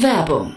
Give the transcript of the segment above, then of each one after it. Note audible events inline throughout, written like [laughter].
Werbung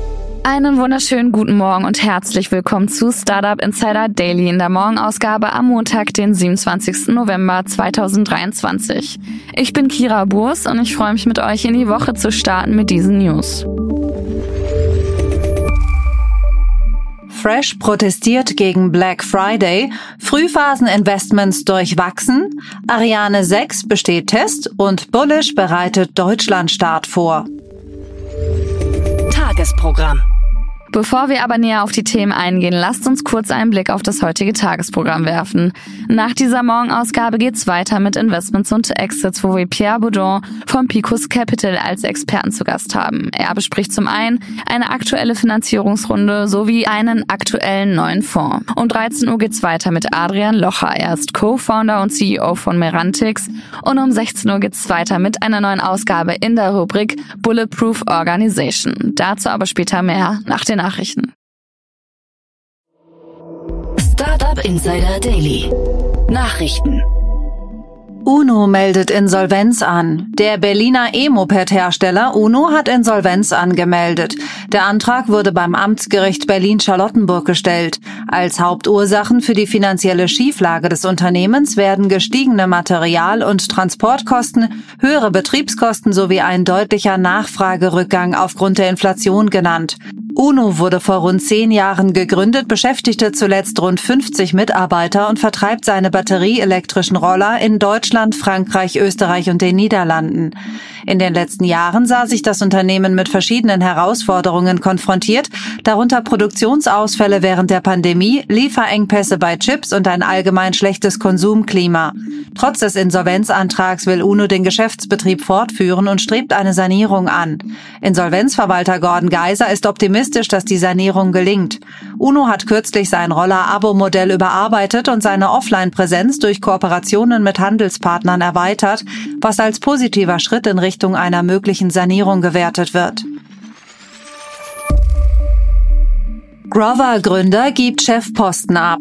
Einen wunderschönen guten Morgen und herzlich willkommen zu Startup Insider Daily in der Morgenausgabe am Montag, den 27. November 2023. Ich bin Kira Burs und ich freue mich mit euch in die Woche zu starten mit diesen News. Fresh protestiert gegen Black Friday, Frühphaseninvestments durchwachsen, Ariane 6 besteht Test und Bullish bereitet Deutschlandstart vor. Tagesprogramm. Bevor wir aber näher auf die Themen eingehen, lasst uns kurz einen Blick auf das heutige Tagesprogramm werfen. Nach dieser Morgenausgabe geht's weiter mit Investments und Exits, wo wir Pierre Boudon vom Picos Capital als Experten zu Gast haben. Er bespricht zum einen eine aktuelle Finanzierungsrunde sowie einen aktuellen neuen Fonds. Um 13 Uhr geht's weiter mit Adrian Locher. Er ist Co-Founder und CEO von Merantix. Und um 16 Uhr geht's weiter mit einer neuen Ausgabe in der Rubrik Bulletproof Organization. Dazu aber später mehr nach den Nachrichten. Startup Insider Daily. Nachrichten. UNO meldet Insolvenz an. Der Berliner E-Moped-Hersteller UNO hat Insolvenz angemeldet. Der Antrag wurde beim Amtsgericht Berlin-Charlottenburg gestellt. Als Hauptursachen für die finanzielle Schieflage des Unternehmens werden gestiegene Material- und Transportkosten, höhere Betriebskosten sowie ein deutlicher Nachfragerückgang aufgrund der Inflation genannt. UNO wurde vor rund zehn Jahren gegründet, beschäftigte zuletzt rund 50 Mitarbeiter und vertreibt seine batterieelektrischen Roller in Deutschland, Frankreich, Österreich und den Niederlanden. In den letzten Jahren sah sich das Unternehmen mit verschiedenen Herausforderungen konfrontiert, darunter Produktionsausfälle während der Pandemie, Lieferengpässe bei Chips und ein allgemein schlechtes Konsumklima. Trotz des Insolvenzantrags will UNO den Geschäftsbetrieb fortführen und strebt eine Sanierung an. Insolvenzverwalter Gordon Geiser ist optimistisch, dass die Sanierung gelingt. UNO hat kürzlich sein Roller-Abo-Modell überarbeitet und seine Offline-Präsenz durch Kooperationen mit Handelspartnern erweitert, was als positiver Schritt in Richtung einer möglichen Sanierung gewertet wird. Grover-Gründer gibt Chefposten ab.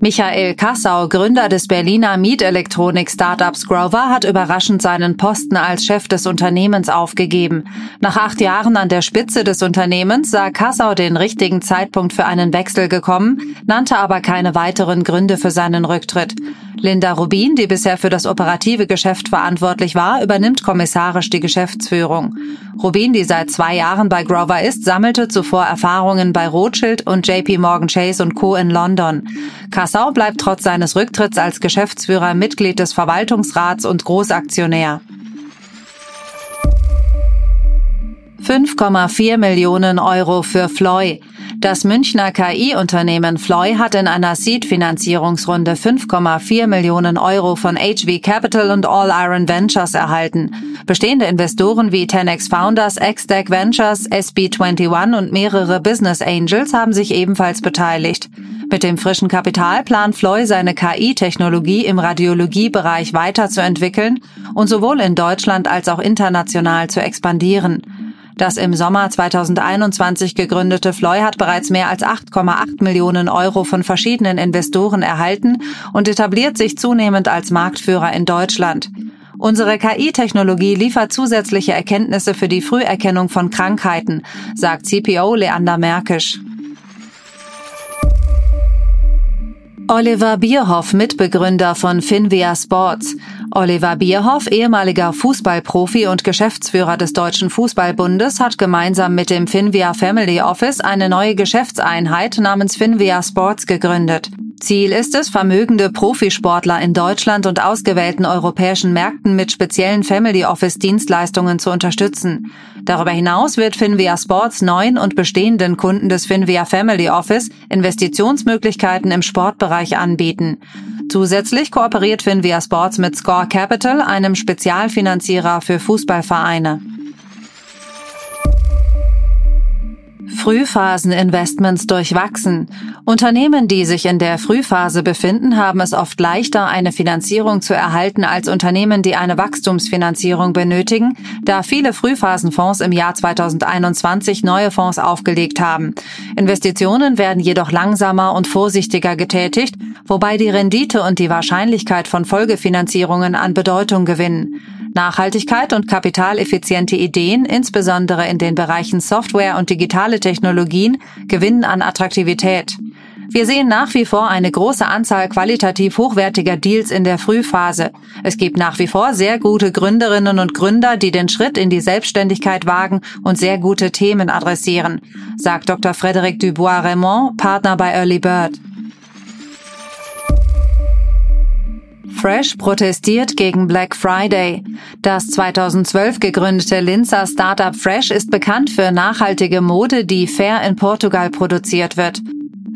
Michael Kassau, Gründer des Berliner Mietelektronik-Startups Grover, hat überraschend seinen Posten als Chef des Unternehmens aufgegeben. Nach acht Jahren an der Spitze des Unternehmens sah Kassau den richtigen Zeitpunkt für einen Wechsel gekommen, nannte aber keine weiteren Gründe für seinen Rücktritt. Linda Rubin, die bisher für das operative Geschäft verantwortlich war, übernimmt kommissarisch die Geschäftsführung. Rubin, die seit zwei Jahren bei Grover ist, sammelte zuvor Erfahrungen bei Rothschild und JP Morgan Chase und Co. in London. Kassau bleibt trotz seines Rücktritts als Geschäftsführer Mitglied des Verwaltungsrats und Großaktionär. 5,4 Millionen Euro für Floy. Das Münchner KI-Unternehmen Floy hat in einer Seed-Finanzierungsrunde 5,4 Millionen Euro von HV Capital und All Iron Ventures erhalten. Bestehende Investoren wie 10x Founders, XDeck Ventures, SB21 und mehrere Business Angels haben sich ebenfalls beteiligt. Mit dem frischen Kapital plant Floy seine KI-Technologie im Radiologiebereich weiterzuentwickeln und sowohl in Deutschland als auch international zu expandieren. Das im Sommer 2021 gegründete Floy hat bereits mehr als 8,8 Millionen Euro von verschiedenen Investoren erhalten und etabliert sich zunehmend als Marktführer in Deutschland. Unsere KI-Technologie liefert zusätzliche Erkenntnisse für die Früherkennung von Krankheiten, sagt CPO Leander Merkisch. Oliver Bierhoff, Mitbegründer von Finvia Sports. Oliver Bierhoff, ehemaliger Fußballprofi und Geschäftsführer des Deutschen Fußballbundes, hat gemeinsam mit dem Finvia Family Office eine neue Geschäftseinheit namens Finvia Sports gegründet. Ziel ist es, vermögende Profisportler in Deutschland und ausgewählten europäischen Märkten mit speziellen Family Office Dienstleistungen zu unterstützen. Darüber hinaus wird Finvia Sports neuen und bestehenden Kunden des Finvia Family Office Investitionsmöglichkeiten im Sportbereich anbieten. Zusätzlich kooperiert Finvia Sports mit Score Capital, einem Spezialfinanzierer für Fußballvereine. Frühphaseninvestments durchwachsen. Unternehmen, die sich in der Frühphase befinden, haben es oft leichter, eine Finanzierung zu erhalten als Unternehmen, die eine Wachstumsfinanzierung benötigen, da viele Frühphasenfonds im Jahr 2021 neue Fonds aufgelegt haben. Investitionen werden jedoch langsamer und vorsichtiger getätigt, wobei die Rendite und die Wahrscheinlichkeit von Folgefinanzierungen an Bedeutung gewinnen. Nachhaltigkeit und kapitaleffiziente Ideen, insbesondere in den Bereichen Software und digitale Technologien, gewinnen an Attraktivität. Wir sehen nach wie vor eine große Anzahl qualitativ hochwertiger Deals in der Frühphase. Es gibt nach wie vor sehr gute Gründerinnen und Gründer, die den Schritt in die Selbstständigkeit wagen und sehr gute Themen adressieren, sagt Dr. Frédéric Dubois-Raymond, Partner bei Early Bird. Fresh protestiert gegen Black Friday. Das 2012 gegründete Linzer Startup Fresh ist bekannt für nachhaltige Mode, die fair in Portugal produziert wird.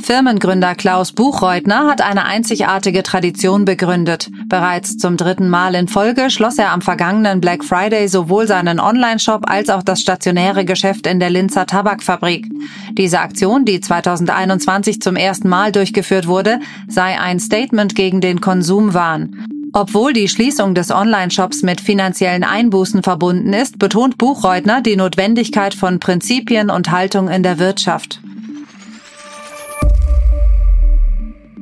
Firmengründer Klaus Buchreutner hat eine einzigartige Tradition begründet. Bereits zum dritten Mal in Folge schloss er am vergangenen Black Friday sowohl seinen Online-Shop als auch das stationäre Geschäft in der Linzer Tabakfabrik. Diese Aktion, die 2021 zum ersten Mal durchgeführt wurde, sei ein Statement gegen den Konsumwahn. Obwohl die Schließung des Online-Shops mit finanziellen Einbußen verbunden ist, betont Buchreutner die Notwendigkeit von Prinzipien und Haltung in der Wirtschaft.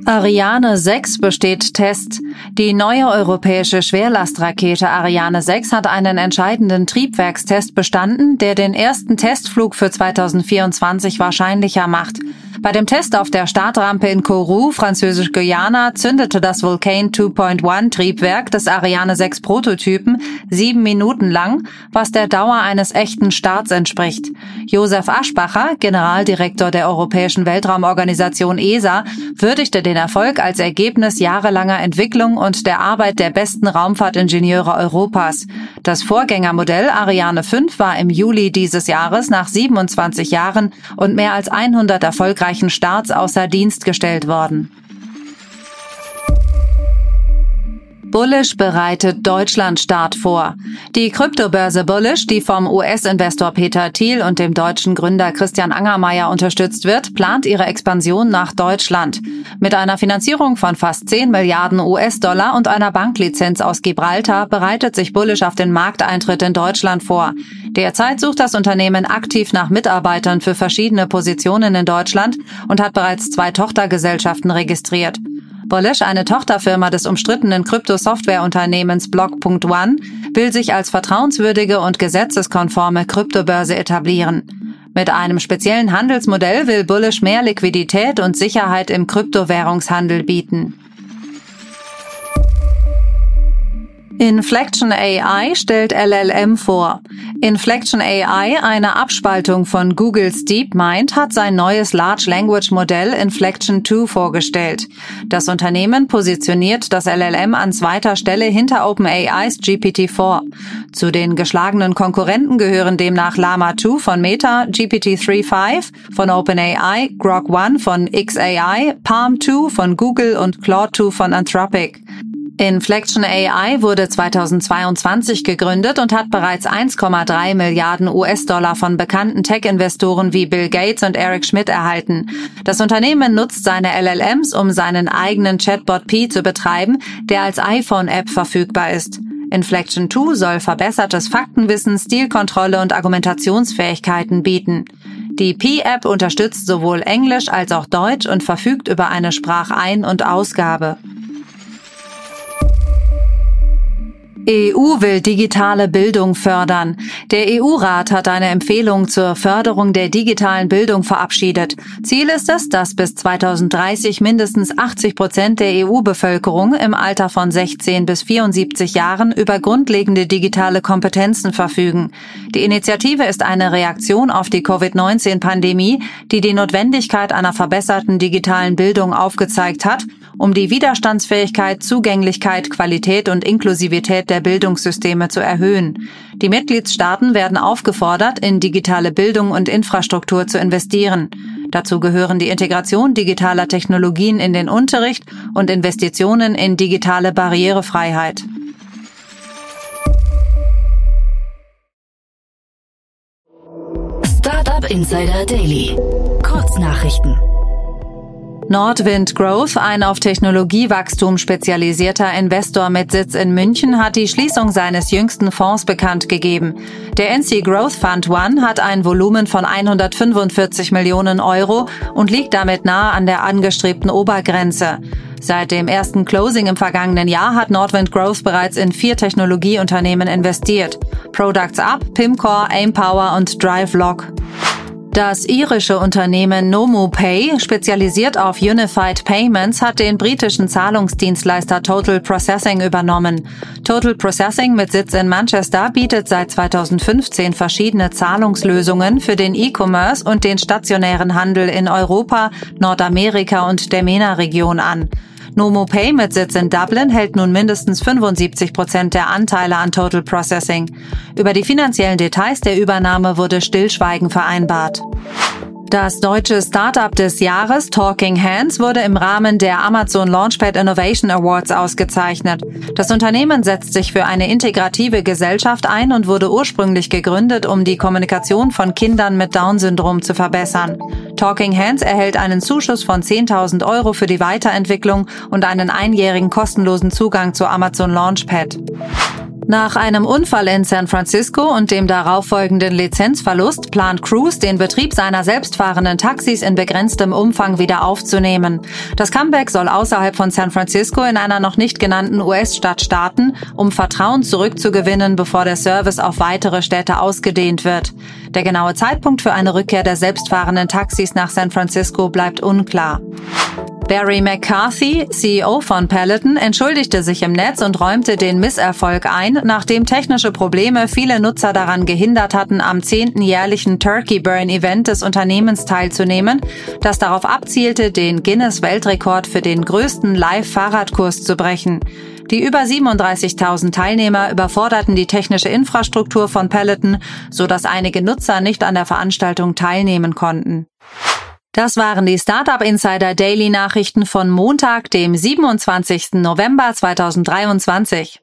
Ariane 6 besteht Test. Die neue europäische Schwerlastrakete Ariane 6 hat einen entscheidenden Triebwerkstest bestanden, der den ersten Testflug für 2024 wahrscheinlicher macht. Bei dem Test auf der Startrampe in Kourou, französisch-Guyana, zündete das Vulcan 2.1 Triebwerk des Ariane 6 Prototypen sieben Minuten lang, was der Dauer eines echten Starts entspricht. Josef Aschbacher, Generaldirektor der Europäischen Weltraumorganisation ESA, würdigte den Erfolg als Ergebnis jahrelanger Entwicklung und der Arbeit der besten Raumfahrtingenieure Europas. Das Vorgängermodell Ariane 5 war im Juli dieses Jahres nach 27 Jahren und mehr als 100 erfolgreichen erfolgreichen Starts außer Dienst gestellt worden. Bullish bereitet Deutschlandstart vor. Die Kryptobörse Bullish, die vom US-Investor Peter Thiel und dem deutschen Gründer Christian Angermeier unterstützt wird, plant ihre Expansion nach Deutschland. Mit einer Finanzierung von fast 10 Milliarden US-Dollar und einer Banklizenz aus Gibraltar bereitet sich Bullish auf den Markteintritt in Deutschland vor. Derzeit sucht das Unternehmen aktiv nach Mitarbeitern für verschiedene Positionen in Deutschland und hat bereits zwei Tochtergesellschaften registriert. Bullish, eine Tochterfirma des umstrittenen Kryptosoftwareunternehmens Block.one, will sich als vertrauenswürdige und gesetzeskonforme Kryptobörse etablieren. Mit einem speziellen Handelsmodell will Bullish mehr Liquidität und Sicherheit im Kryptowährungshandel bieten. Inflection AI stellt LLM vor. Inflection AI, eine Abspaltung von Googles DeepMind, hat sein neues Large Language Modell Inflection 2 vorgestellt. Das Unternehmen positioniert das LLM an zweiter Stelle hinter OpenAIs GPT-4. Zu den geschlagenen Konkurrenten gehören demnach Llama 2 von Meta, GPT-3.5 von OpenAI, Grok 1 von XAI, Palm 2 von Google und Claude 2 von Anthropic. Inflection AI wurde 2022 gegründet und hat bereits 1,3 Milliarden US-Dollar von bekannten Tech-Investoren wie Bill Gates und Eric Schmidt erhalten. Das Unternehmen nutzt seine LLMs, um seinen eigenen Chatbot P zu betreiben, der als iPhone-App verfügbar ist. Inflection 2 soll verbessertes Faktenwissen, Stilkontrolle und Argumentationsfähigkeiten bieten. Die P-App unterstützt sowohl Englisch als auch Deutsch und verfügt über eine Sprachein- und Ausgabe. EU will digitale Bildung fördern. Der EU-Rat hat eine Empfehlung zur Förderung der digitalen Bildung verabschiedet. Ziel ist es, dass bis 2030 mindestens 80 Prozent der EU-Bevölkerung im Alter von 16 bis 74 Jahren über grundlegende digitale Kompetenzen verfügen. Die Initiative ist eine Reaktion auf die Covid-19-Pandemie, die die Notwendigkeit einer verbesserten digitalen Bildung aufgezeigt hat um die Widerstandsfähigkeit, Zugänglichkeit, Qualität und Inklusivität der Bildungssysteme zu erhöhen. Die Mitgliedstaaten werden aufgefordert, in digitale Bildung und Infrastruktur zu investieren. Dazu gehören die Integration digitaler Technologien in den Unterricht und Investitionen in digitale Barrierefreiheit. Startup Insider Daily. Kurznachrichten. Nordwind Growth, ein auf Technologiewachstum spezialisierter Investor mit Sitz in München, hat die Schließung seines jüngsten Fonds bekannt gegeben. Der NC Growth Fund One hat ein Volumen von 145 Millionen Euro und liegt damit nahe an der angestrebten Obergrenze. Seit dem ersten Closing im vergangenen Jahr hat Nordwind Growth bereits in vier Technologieunternehmen investiert. Products Up, Pimcore, Aimpower und DriveLock. Das irische Unternehmen NomoPay, spezialisiert auf Unified Payments, hat den britischen Zahlungsdienstleister Total Processing übernommen. Total Processing mit Sitz in Manchester bietet seit 2015 verschiedene Zahlungslösungen für den E-Commerce und den stationären Handel in Europa, Nordamerika und der MENA-Region an. NomoPay mit Sitz in Dublin hält nun mindestens 75 Prozent der Anteile an Total Processing. Über die finanziellen Details der Übernahme wurde Stillschweigen vereinbart. Das deutsche Startup des Jahres Talking Hands wurde im Rahmen der Amazon Launchpad Innovation Awards ausgezeichnet. Das Unternehmen setzt sich für eine integrative Gesellschaft ein und wurde ursprünglich gegründet, um die Kommunikation von Kindern mit Down-Syndrom zu verbessern. Talking Hands erhält einen Zuschuss von 10.000 Euro für die Weiterentwicklung und einen einjährigen kostenlosen Zugang zu Amazon Launchpad. Nach einem Unfall in San Francisco und dem darauffolgenden Lizenzverlust plant Cruise den Betrieb seiner selbstfahrenden Taxis in begrenztem Umfang wieder aufzunehmen. Das Comeback soll außerhalb von San Francisco in einer noch nicht genannten US-Stadt starten, um Vertrauen zurückzugewinnen, bevor der Service auf weitere Städte ausgedehnt wird. Der genaue Zeitpunkt für eine Rückkehr der selbstfahrenden Taxis nach San Francisco bleibt unklar. Barry McCarthy, CEO von Peloton, entschuldigte sich im Netz und räumte den Misserfolg ein, nachdem technische Probleme viele Nutzer daran gehindert hatten, am 10. jährlichen Turkey Burn Event des Unternehmens teilzunehmen, das darauf abzielte, den Guinness-Weltrekord für den größten Live-Fahrradkurs zu brechen. Die über 37.000 Teilnehmer überforderten die technische Infrastruktur von Peloton, so dass einige Nutzer nicht an der Veranstaltung teilnehmen konnten. Das waren die Startup Insider Daily Nachrichten von Montag, dem 27. November 2023.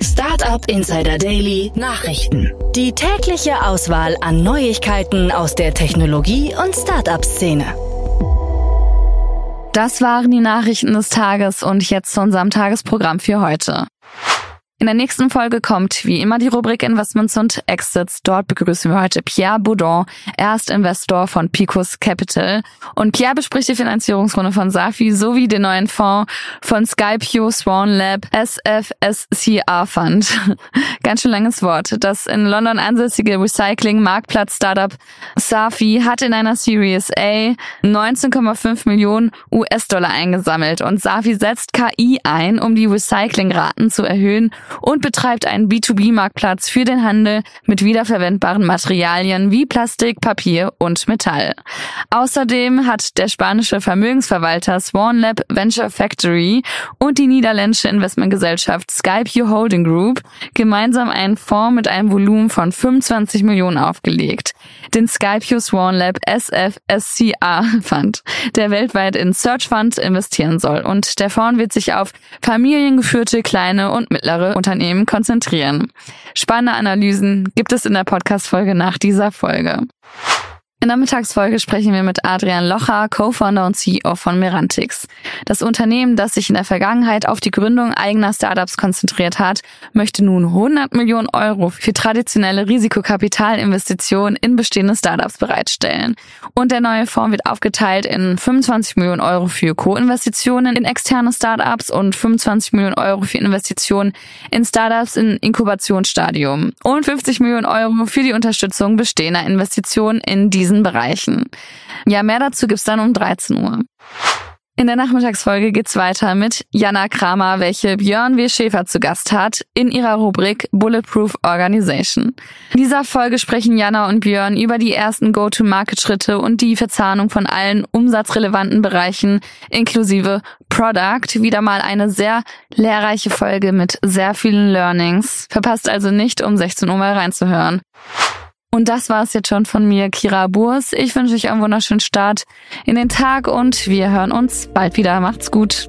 Startup Insider Daily Nachrichten. Die tägliche Auswahl an Neuigkeiten aus der Technologie- und Startup-Szene. Das waren die Nachrichten des Tages und jetzt zu unserem Tagesprogramm für heute. In der nächsten Folge kommt wie immer die Rubrik Investments und Exits. Dort begrüßen wir heute Pierre Baudon, Erstinvestor von Picos Capital. Und Pierre bespricht die Finanzierungsrunde von Safi sowie den neuen Fonds von Skypio Swan Lab SFSCR Fund. [laughs] Ganz schön langes Wort. Das in London ansässige Recycling-Marktplatz-Startup Safi hat in einer Series A 19,5 Millionen US-Dollar eingesammelt und Safi setzt KI ein, um die Recyclingraten zu erhöhen und betreibt einen B2B-Marktplatz für den Handel mit wiederverwendbaren Materialien wie Plastik, Papier und Metall. Außerdem hat der spanische Vermögensverwalter Swan Lab Venture Factory und die niederländische Investmentgesellschaft Skype Holding Group gemeinsam einen Fonds mit einem Volumen von 25 Millionen aufgelegt. Den Skype Swan Lab SFSCA Fund, der weltweit in Search Funds investieren soll. Und der Fonds wird sich auf familiengeführte kleine und mittlere Unternehmen konzentrieren. Spannende Analysen gibt es in der Podcast-Folge nach dieser Folge. In der Mittagsfolge sprechen wir mit Adrian Locher, Co-Founder und CEO von Merantix. Das Unternehmen, das sich in der Vergangenheit auf die Gründung eigener Startups konzentriert hat, möchte nun 100 Millionen Euro für traditionelle Risikokapitalinvestitionen in bestehende Startups bereitstellen. Und der neue Fonds wird aufgeteilt in 25 Millionen Euro für Co-Investitionen in externe Startups und 25 Millionen Euro für Investitionen in Startups in Inkubationsstadium und 50 Millionen Euro für die Unterstützung bestehender Investitionen in diese diesen Bereichen. Ja, mehr dazu gibt's dann um 13 Uhr. In der Nachmittagsfolge geht's weiter mit Jana Kramer, welche Björn W. Schäfer zu Gast hat, in ihrer Rubrik Bulletproof Organization. In dieser Folge sprechen Jana und Björn über die ersten Go-to-Market-Schritte und die Verzahnung von allen umsatzrelevanten Bereichen inklusive Product. Wieder mal eine sehr lehrreiche Folge mit sehr vielen Learnings. Verpasst also nicht, um 16 Uhr mal reinzuhören. Und das war es jetzt schon von mir, Kira Burs. Ich wünsche euch einen wunderschönen Start in den Tag und wir hören uns bald wieder. Macht's gut.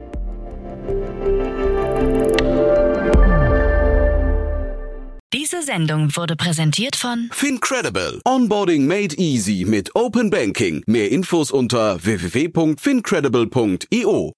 Diese Sendung wurde präsentiert von Fincredible. Onboarding made easy mit Open Banking. Mehr Infos unter www.fincredible.io.